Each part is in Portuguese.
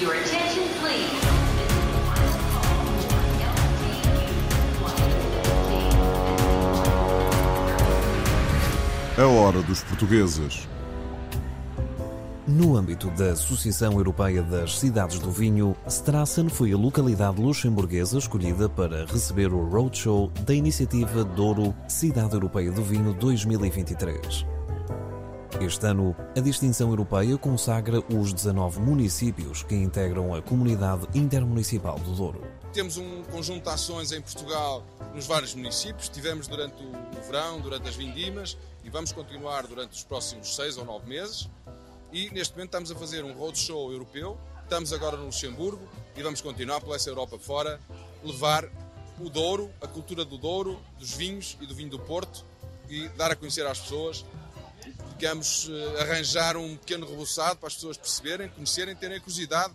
Your attention, please. A hora dos portugueses. No âmbito da Associação Europeia das Cidades do Vinho, Strassen foi a localidade luxemburguesa escolhida para receber o roadshow da iniciativa Douro Cidade Europeia do Vinho 2023. Este ano, a distinção europeia consagra os 19 municípios que integram a Comunidade Intermunicipal do Douro. Temos um conjunto de ações em Portugal nos vários municípios. Tivemos durante o verão, durante as vindimas e vamos continuar durante os próximos seis ou nove meses. E neste momento estamos a fazer um roadshow europeu. Estamos agora no Luxemburgo e vamos continuar pela essa Europa fora, levar o Douro, a cultura do Douro, dos vinhos e do vinho do Porto e dar a conhecer às pessoas digamos, eh, arranjar um pequeno reboçado para as pessoas perceberem, conhecerem, terem a curiosidade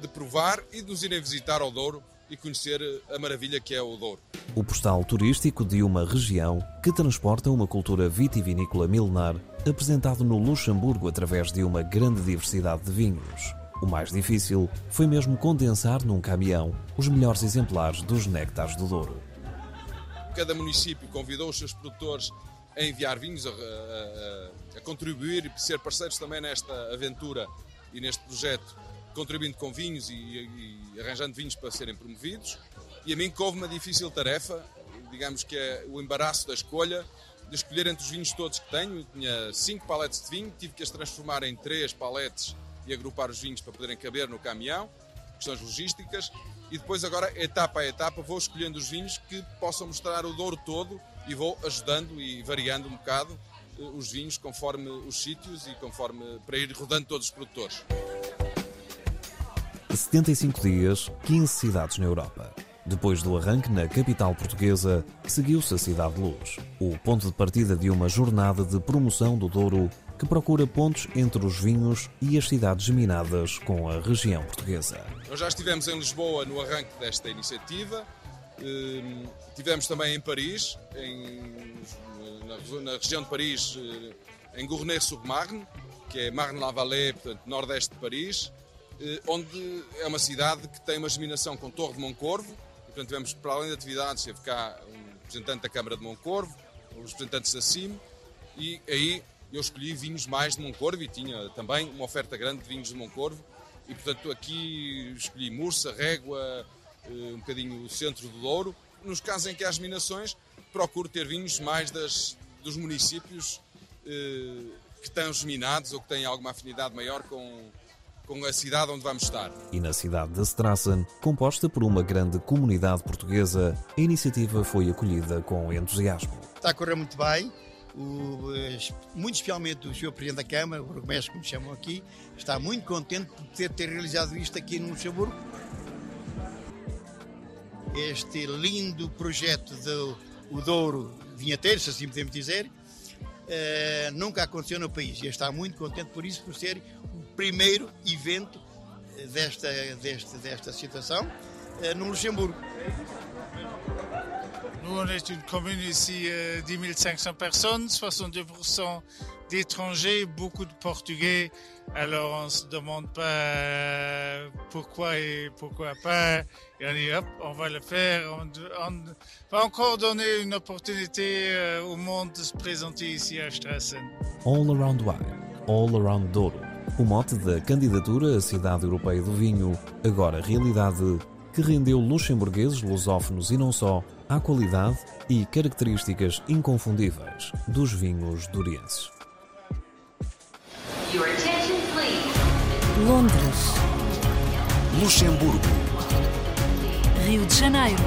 de provar e de nos irem visitar ao Douro e conhecer eh, a maravilha que é o Douro. O postal turístico de uma região que transporta uma cultura vitivinícola milenar, apresentado no Luxemburgo através de uma grande diversidade de vinhos. O mais difícil foi mesmo condensar num caminhão os melhores exemplares dos néctares do Douro. Cada município convidou os seus produtores a enviar vinhos, a, a, a contribuir e ser parceiros também nesta aventura e neste projeto, contribuindo com vinhos e, e, arranjando vinhos para serem promovidos. E a mim coube uma difícil tarefa, digamos que é o embaraço da escolha, de escolher entre os vinhos todos que tenho. Eu tinha cinco paletes de vinho, tive que as transformar em três paletes e agrupar os vinhos para poderem caber no caminhão, questões logísticas. E depois, agora, etapa a etapa, vou escolhendo os vinhos que possam mostrar o Douro todo e vou ajudando e variando um bocado eh, os vinhos conforme os sítios e conforme para ir rodando todos os produtores. 75 dias, 15 cidades na Europa. Depois do arranque na capital portuguesa, seguiu-se a Cidade de Luz, o ponto de partida de uma jornada de promoção do Douro que procura pontos entre os vinhos e as cidades geminadas com a região portuguesa. Nós já estivemos em Lisboa no arranque desta iniciativa, Ehm, tivemos também em Paris, em, na, região de Paris, eh, em Gournay-sur-Marne, que é Marne-la-Vallée, portanto, nordeste de Paris, eh, onde é uma cidade que tem uma geminação com Torre de Moncorvo. E, portanto, tivemos, para além de atividades, teve cá um representante da Câmara de Moncorvo, os representantes da CIM, e aí eu escolhi vinhos mais de Moncorvo e tinha também uma oferta grande de vinhos de Moncorvo. E, portanto, aqui escolhi Mursa, Régua, eh, um bocadinho o centro do Douro. Nos casos em que há as minações, procuro ter vinhos mais das, dos municípios eh, que estão geminados ou que têm alguma afinidade maior com, com a cidade onde vamos estar. E na cidade de Strassen, composta por uma grande comunidade portuguesa, a iniciativa foi acolhida com entusiasmo. Está a correr muito bem. O, muito especialmente o Sr. Presidente da Câmara, o Burgomestre, como chamam aqui, está muito contente por ter, ter realizado isto aqui no Luxemburgo este lindo projeto do o Douro Vinhateiro, se assim podemos dizer, uh, nunca aconteceu no país. E está muito contente por isso, por ser o primeiro evento desta, desta, desta situação uh, no Luxemburgo. On est une commune ici, euh, 10 500 personnes, 62% d'étrangers, beaucoup de Portugais. Alors on se demande pas euh, pourquoi et pourquoi pas. Et on dit hop, on va le faire. On, on va encore donner une opportunité euh, au monde de se présenter ici à Strassen. All Around Wine, All Around Douro. O mote da candidatura à Cidade Europeia do Vinho, agora realidade, que rendeu luxemburgueses, lusófonos e não só à qualidade e características inconfundíveis dos vinhos durienses. Londres, Luxemburgo, Rio de Janeiro,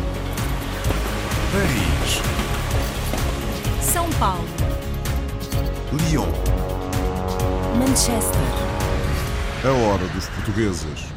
Paris, São Paulo, Lyon. Manchester. A hora dos portugueses.